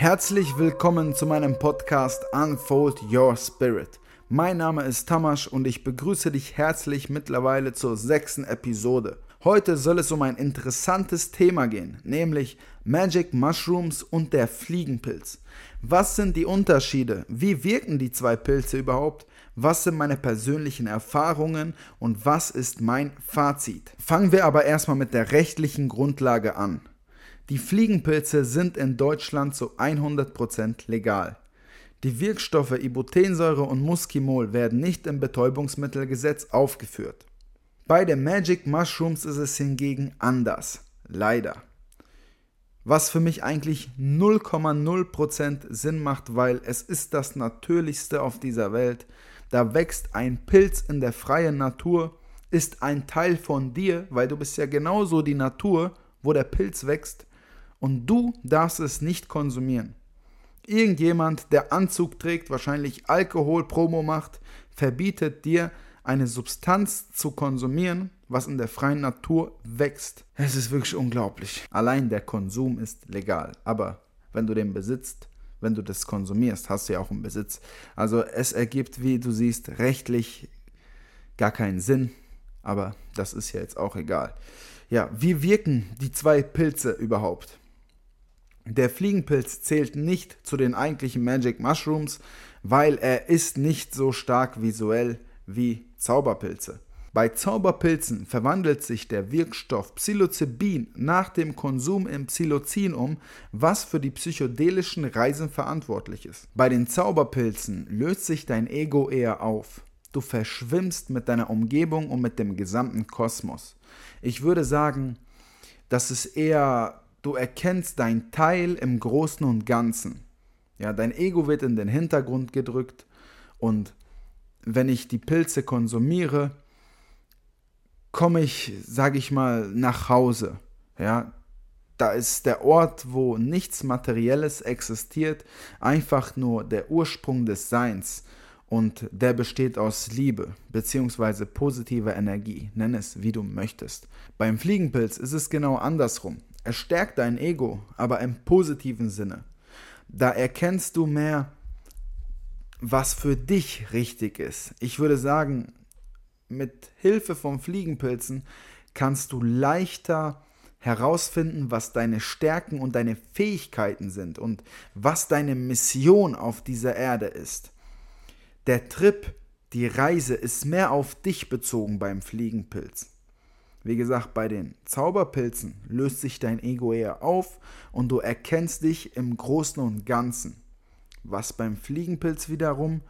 Herzlich willkommen zu meinem Podcast Unfold Your Spirit. Mein Name ist Tamasch und ich begrüße dich herzlich mittlerweile zur sechsten Episode. Heute soll es um ein interessantes Thema gehen, nämlich Magic Mushrooms und der Fliegenpilz. Was sind die Unterschiede? Wie wirken die zwei Pilze überhaupt? Was sind meine persönlichen Erfahrungen und was ist mein Fazit? Fangen wir aber erstmal mit der rechtlichen Grundlage an. Die Fliegenpilze sind in Deutschland zu 100% legal. Die Wirkstoffe Ibutensäure und Muskimol werden nicht im Betäubungsmittelgesetz aufgeführt. Bei den Magic Mushrooms ist es hingegen anders. Leider. Was für mich eigentlich 0,0% Sinn macht, weil es ist das Natürlichste auf dieser Welt. Da wächst ein Pilz in der freien Natur, ist ein Teil von dir, weil du bist ja genauso die Natur, wo der Pilz wächst und du darfst es nicht konsumieren. Irgendjemand, der Anzug trägt, wahrscheinlich Alkohol-Promo macht, verbietet dir eine Substanz zu konsumieren, was in der freien Natur wächst. Es ist wirklich unglaublich. Allein der Konsum ist legal, aber wenn du den besitzt, wenn du das konsumierst, hast du ja auch einen Besitz. Also es ergibt, wie du siehst, rechtlich gar keinen Sinn, aber das ist ja jetzt auch egal. Ja, wie wirken die zwei Pilze überhaupt? Der Fliegenpilz zählt nicht zu den eigentlichen Magic Mushrooms, weil er ist nicht so stark visuell wie Zauberpilze. Bei Zauberpilzen verwandelt sich der Wirkstoff Psilocybin nach dem Konsum in Psilocin um, was für die psychedelischen Reisen verantwortlich ist. Bei den Zauberpilzen löst sich dein Ego eher auf. Du verschwimmst mit deiner Umgebung und mit dem gesamten Kosmos. Ich würde sagen, das ist eher du erkennst dein Teil im Großen und Ganzen. Ja, dein Ego wird in den Hintergrund gedrückt und wenn ich die Pilze konsumiere, komme ich, sage ich mal, nach Hause. Ja, da ist der Ort, wo nichts Materielles existiert, einfach nur der Ursprung des Seins und der besteht aus Liebe bzw. positiver Energie, nenn es wie du möchtest. Beim Fliegenpilz ist es genau andersrum. Es stärkt dein Ego, aber im positiven Sinne. Da erkennst du mehr, was für dich richtig ist. Ich würde sagen, mit Hilfe von Fliegenpilzen kannst du leichter herausfinden, was deine Stärken und deine Fähigkeiten sind und was deine Mission auf dieser Erde ist. Der Trip, die Reise ist mehr auf dich bezogen beim Fliegenpilz. Wie gesagt, bei den Zauberpilzen löst sich dein Ego eher auf und du erkennst dich im Großen und Ganzen. Was beim Fliegenpilz wiederum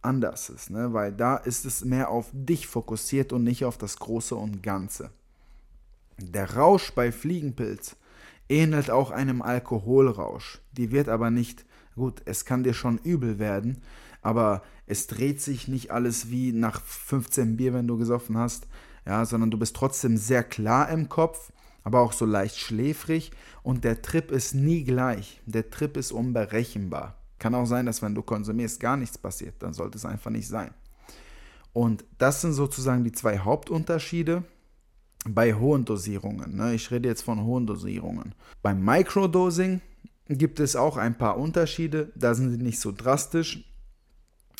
anders ist, ne? weil da ist es mehr auf dich fokussiert und nicht auf das Große und Ganze. Der Rausch bei Fliegenpilz ähnelt auch einem Alkoholrausch. Die wird aber nicht, gut, es kann dir schon übel werden, aber es dreht sich nicht alles wie nach 15 Bier, wenn du gesoffen hast, ja, sondern du bist trotzdem sehr klar im Kopf, aber auch so leicht schläfrig und der Trip ist nie gleich. Der Trip ist unberechenbar. Kann auch sein, dass wenn du konsumierst, gar nichts passiert, dann sollte es einfach nicht sein. Und das sind sozusagen die zwei Hauptunterschiede bei hohen Dosierungen. Ne? Ich rede jetzt von hohen Dosierungen. Beim Microdosing gibt es auch ein paar Unterschiede, da sind sie nicht so drastisch,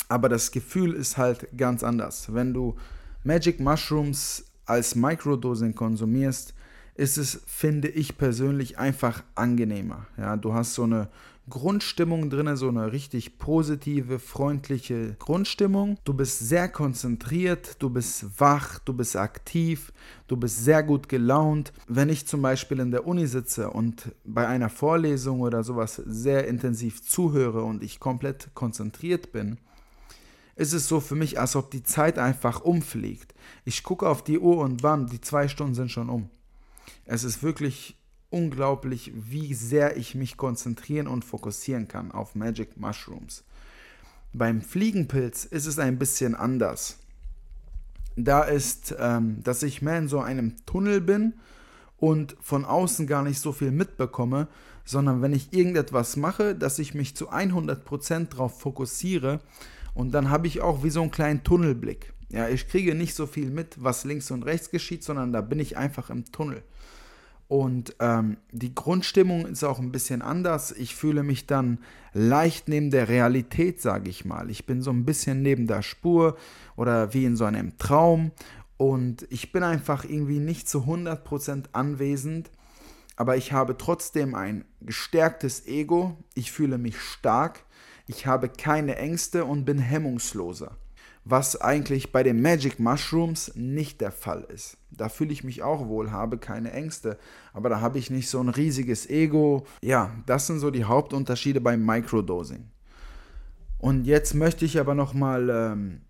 aber das Gefühl ist halt ganz anders. Wenn du Magic Mushrooms als Microdosing konsumierst, ist es, finde ich persönlich, einfach angenehmer. Ja, du hast so eine Grundstimmung drin, so eine richtig positive, freundliche Grundstimmung. Du bist sehr konzentriert, du bist wach, du bist aktiv, du bist sehr gut gelaunt. Wenn ich zum Beispiel in der Uni sitze und bei einer Vorlesung oder sowas sehr intensiv zuhöre und ich komplett konzentriert bin, ist es so für mich, als ob die Zeit einfach umfliegt. Ich gucke auf die Uhr und bam, die zwei Stunden sind schon um. Es ist wirklich unglaublich, wie sehr ich mich konzentrieren und fokussieren kann auf Magic Mushrooms. Beim Fliegenpilz ist es ein bisschen anders. Da ist, ähm, dass ich mehr in so einem Tunnel bin und von außen gar nicht so viel mitbekomme, sondern wenn ich irgendetwas mache, dass ich mich zu 100% darauf fokussiere und dann habe ich auch wie so einen kleinen Tunnelblick. Ja, ich kriege nicht so viel mit, was links und rechts geschieht, sondern da bin ich einfach im Tunnel. Und ähm, die Grundstimmung ist auch ein bisschen anders. Ich fühle mich dann leicht neben der Realität, sage ich mal. Ich bin so ein bisschen neben der Spur oder wie in so einem Traum. Und ich bin einfach irgendwie nicht zu 100% anwesend. Aber ich habe trotzdem ein gestärktes Ego. Ich fühle mich stark. Ich habe keine Ängste und bin hemmungsloser was eigentlich bei den Magic Mushrooms nicht der Fall ist. Da fühle ich mich auch wohl, habe keine Ängste, aber da habe ich nicht so ein riesiges Ego. Ja, das sind so die Hauptunterschiede beim Microdosing. Und jetzt möchte ich aber nochmal ähm,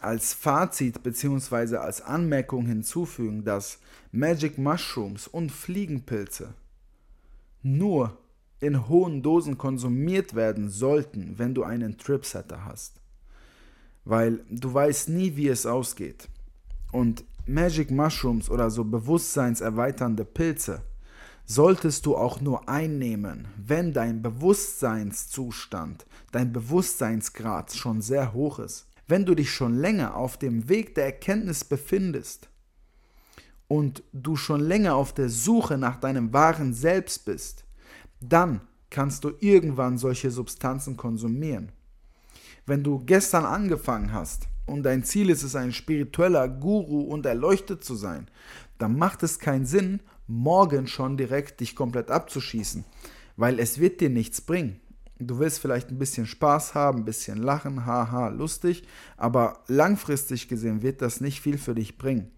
als Fazit bzw. als Anmerkung hinzufügen, dass Magic Mushrooms und Fliegenpilze nur in hohen Dosen konsumiert werden sollten, wenn du einen Tripsetter hast weil du weißt nie, wie es ausgeht. Und Magic Mushrooms oder so bewusstseinserweiternde Pilze solltest du auch nur einnehmen, wenn dein Bewusstseinszustand, dein Bewusstseinsgrad schon sehr hoch ist. Wenn du dich schon länger auf dem Weg der Erkenntnis befindest und du schon länger auf der Suche nach deinem wahren Selbst bist, dann kannst du irgendwann solche Substanzen konsumieren. Wenn du gestern angefangen hast und dein Ziel ist es, ein spiritueller Guru und erleuchtet zu sein, dann macht es keinen Sinn, morgen schon direkt dich komplett abzuschießen, weil es wird dir nichts bringen. Du willst vielleicht ein bisschen Spaß haben, ein bisschen lachen, haha, lustig, aber langfristig gesehen wird das nicht viel für dich bringen.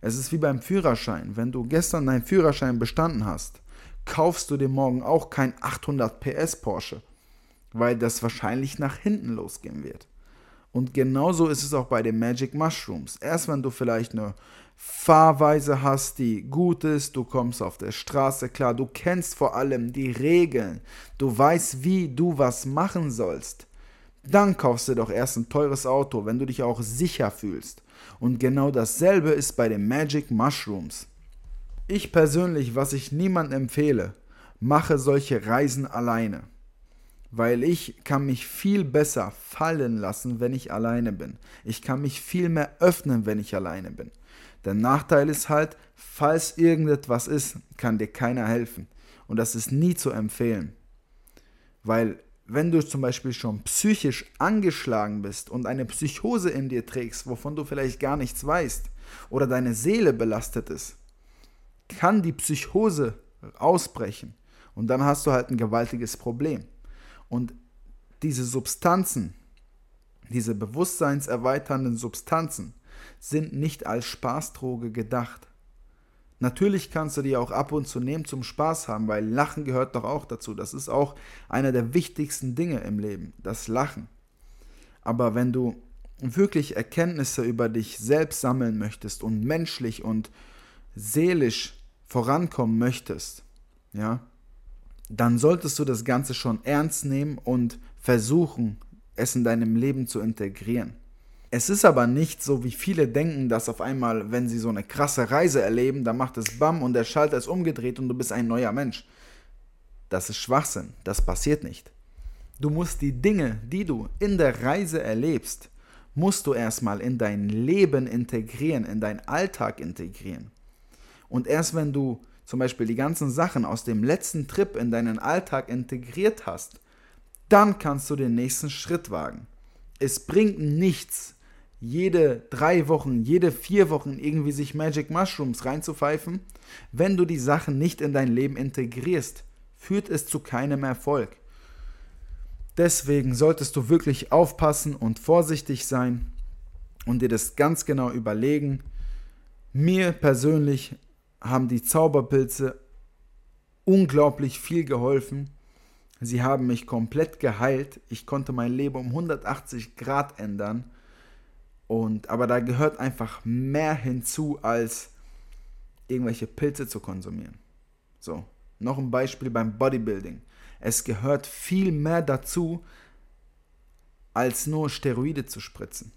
Es ist wie beim Führerschein. Wenn du gestern deinen Führerschein bestanden hast, kaufst du dir morgen auch kein 800 PS Porsche weil das wahrscheinlich nach hinten losgehen wird. Und genauso ist es auch bei den Magic Mushrooms. Erst wenn du vielleicht eine Fahrweise hast, die gut ist, du kommst auf der Straße klar, du kennst vor allem die Regeln, du weißt, wie du was machen sollst, dann kaufst du doch erst ein teures Auto, wenn du dich auch sicher fühlst. Und genau dasselbe ist bei den Magic Mushrooms. Ich persönlich, was ich niemandem empfehle, mache solche Reisen alleine weil ich kann mich viel besser fallen lassen, wenn ich alleine bin. Ich kann mich viel mehr öffnen, wenn ich alleine bin. Der Nachteil ist halt, falls irgendetwas ist, kann dir keiner helfen. Und das ist nie zu empfehlen. Weil wenn du zum Beispiel schon psychisch angeschlagen bist und eine Psychose in dir trägst, wovon du vielleicht gar nichts weißt, oder deine Seele belastet ist, kann die Psychose ausbrechen. Und dann hast du halt ein gewaltiges Problem. Und diese Substanzen, diese bewusstseinserweiternden Substanzen, sind nicht als Spaßdroge gedacht. Natürlich kannst du die auch ab und zu nehmen zum Spaß haben, weil Lachen gehört doch auch dazu. Das ist auch einer der wichtigsten Dinge im Leben, das Lachen. Aber wenn du wirklich Erkenntnisse über dich selbst sammeln möchtest und menschlich und seelisch vorankommen möchtest, ja, dann solltest du das Ganze schon ernst nehmen und versuchen, es in deinem Leben zu integrieren. Es ist aber nicht so, wie viele denken, dass auf einmal, wenn sie so eine krasse Reise erleben, dann macht es BAM und der Schalter ist umgedreht und du bist ein neuer Mensch. Das ist Schwachsinn, das passiert nicht. Du musst die Dinge, die du in der Reise erlebst, musst du erstmal in dein Leben integrieren, in deinen Alltag integrieren. Und erst wenn du zum Beispiel die ganzen Sachen aus dem letzten Trip in deinen Alltag integriert hast, dann kannst du den nächsten Schritt wagen. Es bringt nichts, jede drei Wochen, jede vier Wochen irgendwie sich Magic Mushrooms reinzupfeifen, wenn du die Sachen nicht in dein Leben integrierst, führt es zu keinem Erfolg. Deswegen solltest du wirklich aufpassen und vorsichtig sein und dir das ganz genau überlegen. Mir persönlich haben die Zauberpilze unglaublich viel geholfen. Sie haben mich komplett geheilt. Ich konnte mein Leben um 180 Grad ändern. Und, aber da gehört einfach mehr hinzu, als irgendwelche Pilze zu konsumieren. So, noch ein Beispiel beim Bodybuilding. Es gehört viel mehr dazu, als nur Steroide zu spritzen.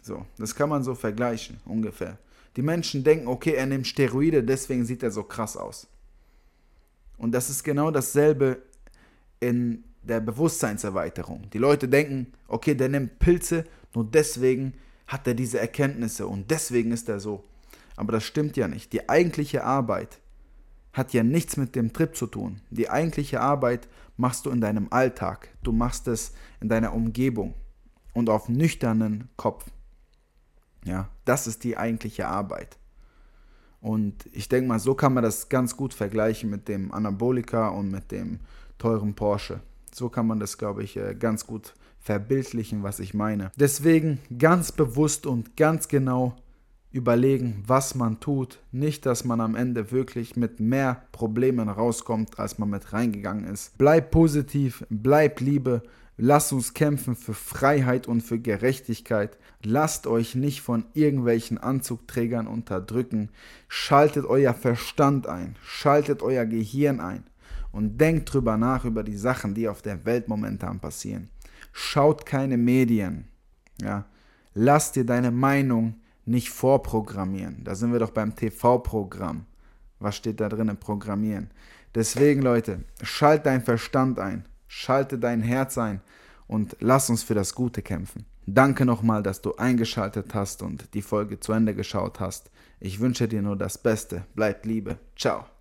So, das kann man so vergleichen, ungefähr. Die Menschen denken, okay, er nimmt Steroide, deswegen sieht er so krass aus. Und das ist genau dasselbe in der Bewusstseinserweiterung. Die Leute denken, okay, der nimmt Pilze, nur deswegen hat er diese Erkenntnisse und deswegen ist er so. Aber das stimmt ja nicht. Die eigentliche Arbeit hat ja nichts mit dem Trip zu tun. Die eigentliche Arbeit machst du in deinem Alltag. Du machst es in deiner Umgebung und auf nüchternen Kopf. Ja, das ist die eigentliche Arbeit. Und ich denke mal, so kann man das ganz gut vergleichen mit dem Anabolika und mit dem teuren Porsche. So kann man das, glaube ich, äh, ganz gut verbildlichen, was ich meine. Deswegen ganz bewusst und ganz genau überlegen, was man tut. Nicht, dass man am Ende wirklich mit mehr Problemen rauskommt, als man mit reingegangen ist. Bleib positiv, bleib Liebe, Lasst uns kämpfen für Freiheit und für Gerechtigkeit. Lasst euch nicht von irgendwelchen Anzugträgern unterdrücken. Schaltet euer Verstand ein, schaltet euer Gehirn ein und denkt drüber nach über die Sachen, die auf der Welt momentan passieren. Schaut keine Medien. Ja, lass dir deine Meinung nicht vorprogrammieren. Da sind wir doch beim TV-Programm. Was steht da drin? Programmieren. Deswegen, Leute, schalt deinen Verstand ein. Schalte dein Herz ein und lass uns für das Gute kämpfen. Danke nochmal, dass du eingeschaltet hast und die Folge zu Ende geschaut hast. Ich wünsche dir nur das Beste. Bleib Liebe. Ciao.